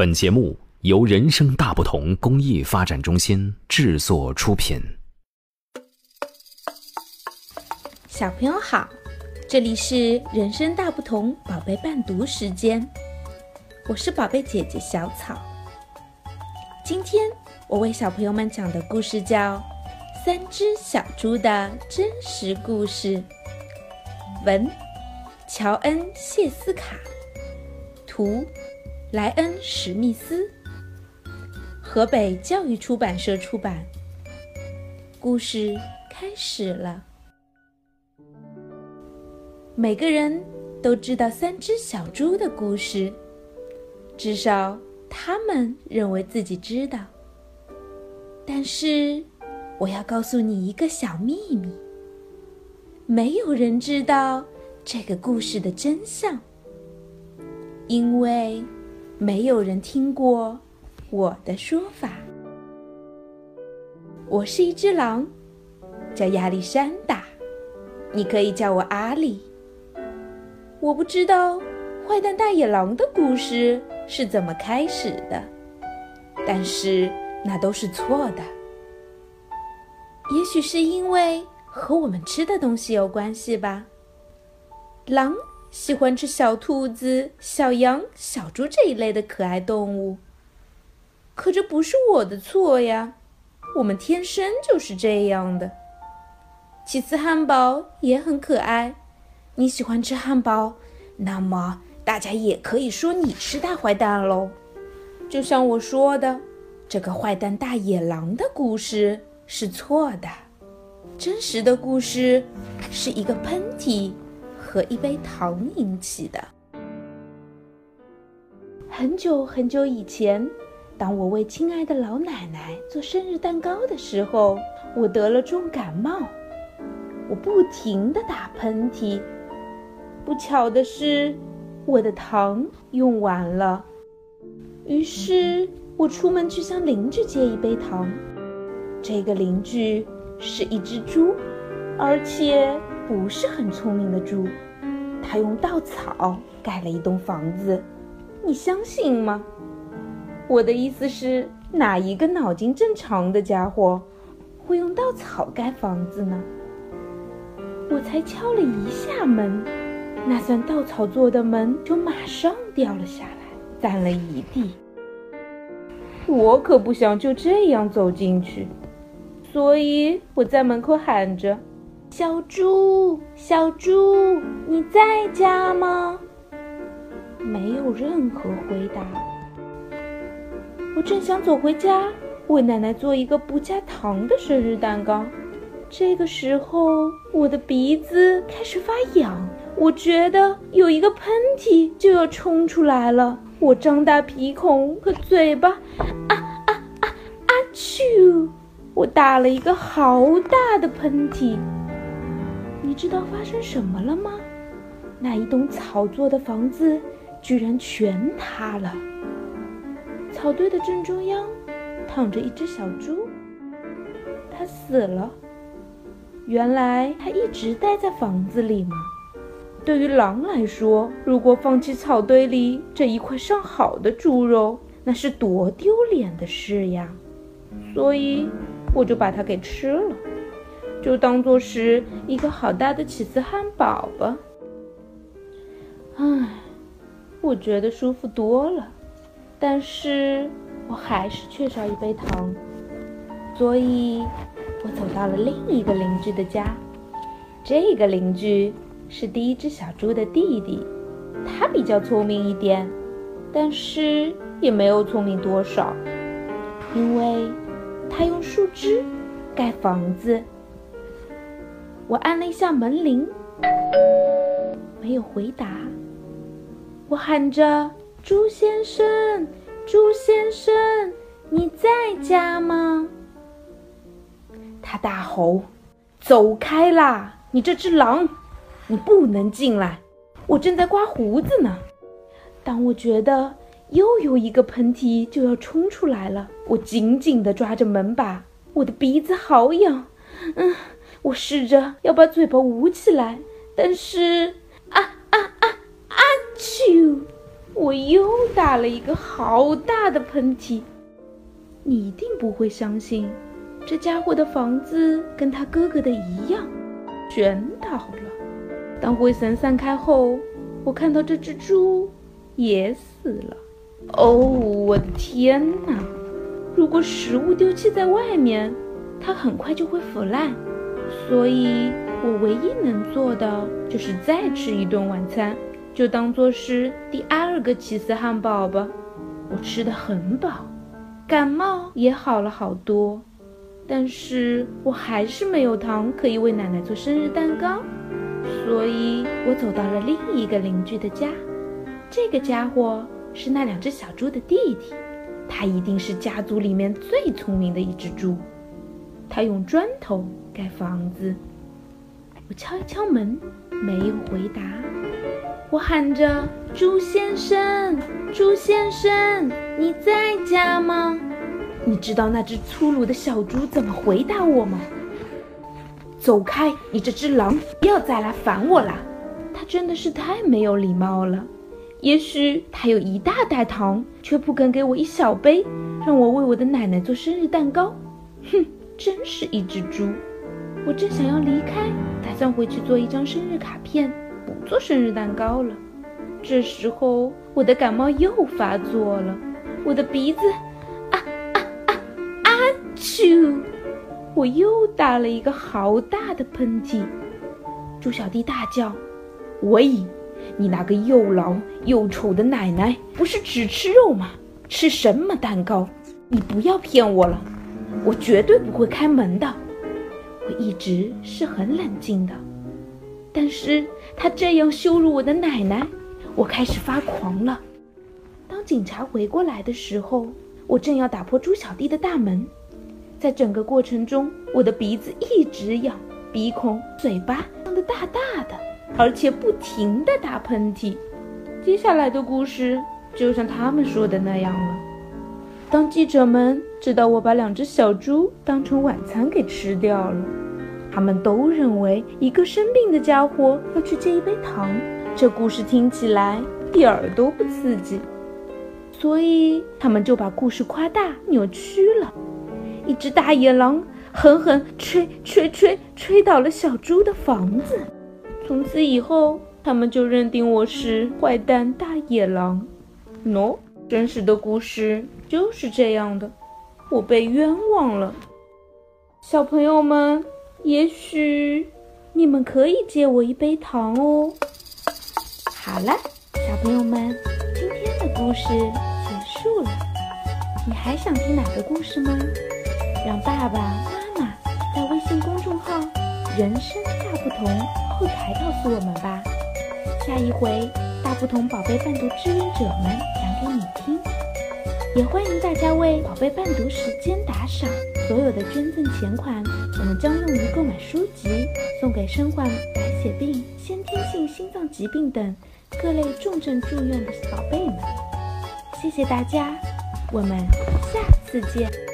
本节目由人生大不同公益发展中心制作出品。小朋友好，这里是人生大不同宝贝伴读时间，我是宝贝姐姐小草。今天我为小朋友们讲的故事叫《三只小猪的真实故事》，文乔恩·谢斯卡，图。莱恩·史密斯，河北教育出版社出版。故事开始了。每个人都知道三只小猪的故事，至少他们认为自己知道。但是，我要告诉你一个小秘密：没有人知道这个故事的真相，因为。没有人听过我的说法。我是一只狼，叫亚历山大，你可以叫我阿里。我不知道坏蛋大野狼的故事是怎么开始的，但是那都是错的。也许是因为和我们吃的东西有关系吧。狼。喜欢吃小兔子、小羊、小猪这一类的可爱动物。可这不是我的错呀，我们天生就是这样的。其次，汉堡也很可爱。你喜欢吃汉堡，那么大家也可以说你是大坏蛋喽。就像我说的，这个坏蛋大野狼的故事是错的。真实的故事是一个喷嚏。和一杯糖引起的。很久很久以前，当我为亲爱的老奶奶做生日蛋糕的时候，我得了重感冒，我不停地打喷嚏。不巧的是，我的糖用完了，于是我出门去向邻居借一杯糖。这个邻居是一只猪，而且。不是很聪明的猪，他用稻草盖了一栋房子，你相信吗？我的意思是，哪一个脑筋正常的家伙会用稻草盖房子呢？我才敲了一下门，那扇稻草做的门就马上掉了下来，散了一地。我可不想就这样走进去，所以我在门口喊着。小猪，小猪，你在家吗？没有任何回答。我正想走回家，为奶奶做一个不加糖的生日蛋糕。这个时候，我的鼻子开始发痒，我觉得有一个喷嚏就要冲出来了。我张大鼻孔和嘴巴，啊啊啊啊！啾！我打了一个好大的喷嚏。你知道发生什么了吗？那一栋草做的房子居然全塌了。草堆的正中央躺着一只小猪，它死了。原来它一直待在房子里吗？对于狼来说，如果放弃草堆里这一块上好的猪肉，那是多丢脸的事呀！所以我就把它给吃了。就当做是一个好大的起司汉堡吧。唉，我觉得舒服多了，但是我还是缺少一杯糖，所以我走到了另一个邻居的家。这个邻居是第一只小猪的弟弟，他比较聪明一点，但是也没有聪明多少，因为他用树枝盖房子。我按了一下门铃，没有回答。我喊着：“猪先生，猪先生，你在家吗？”他大吼：“走开啦！你这只狼，你不能进来！我正在刮胡子呢。”当我觉得又有一个喷嚏就要冲出来了，我紧紧地抓着门把，我的鼻子好痒，嗯。我试着要把嘴巴捂起来，但是啊啊啊啊！啾！我又打了一个好大的喷嚏。你一定不会相信，这家伙的房子跟他哥哥的一样，全倒了。当灰尘散开后，我看到这只猪也死了。哦，我的天哪！如果食物丢弃在外面，它很快就会腐烂。所以我唯一能做的就是再吃一顿晚餐，就当做是第二个起司汉堡吧。我吃的很饱。感冒也好了好多，但是我还是没有糖可以为奶奶做生日蛋糕，所以我走到了另一个邻居的家。这个家伙是那两只小猪的弟弟，他一定是家族里面最聪明的一只猪。他用砖头盖房子。我敲一敲门，没有回答。我喊着：“猪先生，猪先生，你在家吗？”你知道那只粗鲁的小猪怎么回答我吗？走开，你这只狼！不要再来烦我了。他真的是太没有礼貌了。也许他有一大袋糖，却不肯给我一小杯，让我为我的奶奶做生日蛋糕。哼，真是一只猪！我正想要离开，打算回去做一张生日卡片。不做生日蛋糕了。这时候，我的感冒又发作了，我的鼻子，啊啊啊啊！啾！我又打了一个好大的喷嚏。猪小弟大叫：“喂，你那个又老又丑的奶奶，不是只吃肉吗？吃什么蛋糕？你不要骗我了，我绝对不会开门的。我一直是很冷静的。”但是他这样羞辱我的奶奶，我开始发狂了。当警察回过来的时候，我正要打破猪小弟的大门。在整个过程中，我的鼻子一直痒，鼻孔、嘴巴张得大大的，而且不停地打喷嚏。接下来的故事就像他们说的那样了。当记者们直到我把两只小猪当成晚餐给吃掉了。他们都认为一个生病的家伙要去借一杯糖，这故事听起来一点儿都不刺激，所以他们就把故事夸大扭曲了。一只大野狼狠狠吹吹吹吹倒了小猪的房子，从此以后，他们就认定我是坏蛋大野狼。喏，真实的故事就是这样的，我被冤枉了，小朋友们。也许你们可以借我一杯糖哦。好了，小朋友们，今天的故事结束了。你还想听哪个故事吗？让爸爸妈妈在微信公众号“人生大不同”后台告诉我们吧。下一回，大不同宝贝伴读志愿者们讲给你。也欢迎大家为宝贝伴读时间打赏。所有的捐赠钱款，我们将用于购买书籍，送给身患白血病、先天性心脏疾病等各类重症住院的宝贝们。谢谢大家，我们下次见。